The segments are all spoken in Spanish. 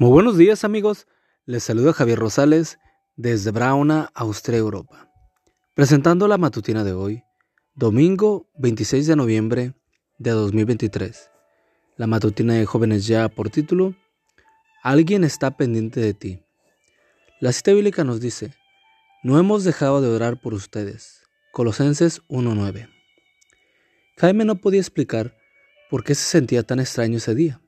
Muy buenos días amigos, les saluda Javier Rosales desde Brauna, Austria, Europa, presentando la matutina de hoy, domingo 26 de noviembre de 2023. La matutina de jóvenes ya por título, Alguien está pendiente de ti. La cita bíblica nos dice, no hemos dejado de orar por ustedes. Colosenses 1.9. Jaime no podía explicar por qué se sentía tan extraño ese día.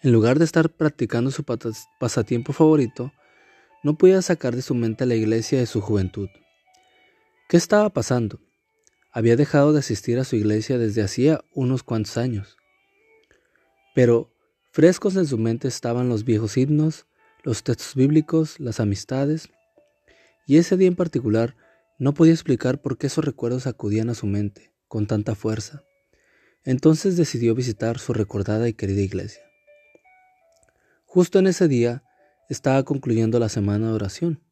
En lugar de estar practicando su pasatiempo favorito, no podía sacar de su mente la iglesia de su juventud. ¿Qué estaba pasando? Había dejado de asistir a su iglesia desde hacía unos cuantos años. Pero frescos en su mente estaban los viejos himnos, los textos bíblicos, las amistades, y ese día en particular no podía explicar por qué esos recuerdos acudían a su mente con tanta fuerza. Entonces decidió visitar su recordada y querida iglesia. Justo en ese día estaba concluyendo la semana de oración.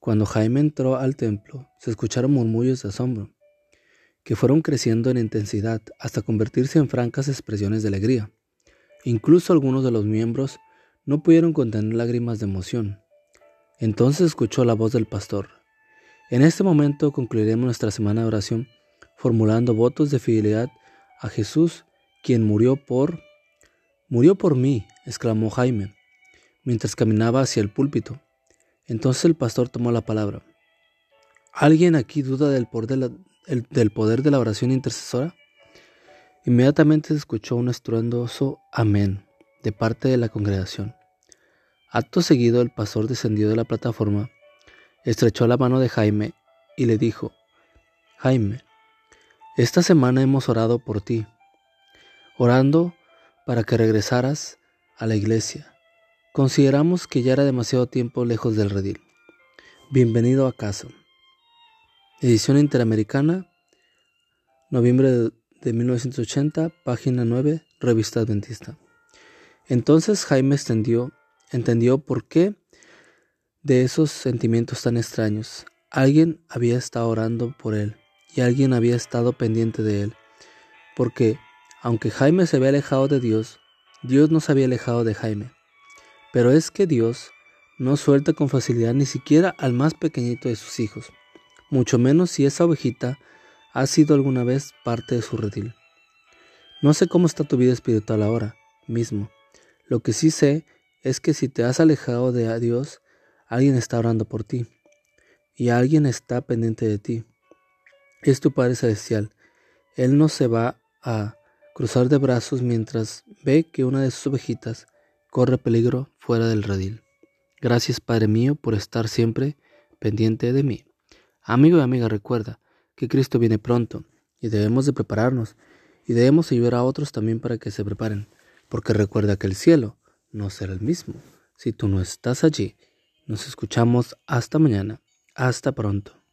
Cuando Jaime entró al templo, se escucharon murmullos de asombro, que fueron creciendo en intensidad hasta convertirse en francas expresiones de alegría. Incluso algunos de los miembros no pudieron contener lágrimas de emoción. Entonces escuchó la voz del pastor. En este momento concluiremos nuestra semana de oración formulando votos de fidelidad a Jesús, quien murió por Murió por mí, exclamó Jaime, mientras caminaba hacia el púlpito. Entonces el pastor tomó la palabra. ¿Alguien aquí duda del poder de la, oración intercesora? Inmediatamente se escuchó un estruendoso amén de parte de la congregación. Acto seguido el pastor descendió de la plataforma, estrechó la mano de Jaime y le dijo, Jaime, esta semana hemos orado por ti. Orando para que regresaras a la iglesia. Consideramos que ya era demasiado tiempo lejos del redil. Bienvenido a casa. Edición Interamericana, noviembre de 1980, página 9, revista adventista. Entonces Jaime entendió por qué de esos sentimientos tan extraños. Alguien había estado orando por él y alguien había estado pendiente de él, porque aunque Jaime se había alejado de Dios, Dios no se había alejado de Jaime. Pero es que Dios no suelta con facilidad ni siquiera al más pequeñito de sus hijos, mucho menos si esa ovejita ha sido alguna vez parte de su redil. No sé cómo está tu vida espiritual ahora mismo. Lo que sí sé es que si te has alejado de Dios, alguien está orando por ti y alguien está pendiente de ti. Es tu Padre Celestial. Él no se va a cruzar de brazos mientras ve que una de sus ovejitas corre peligro fuera del redil. Gracias, Padre mío, por estar siempre pendiente de mí. Amigo y amiga, recuerda que Cristo viene pronto y debemos de prepararnos y debemos ayudar a otros también para que se preparen, porque recuerda que el cielo no será el mismo si tú no estás allí. Nos escuchamos hasta mañana. Hasta pronto.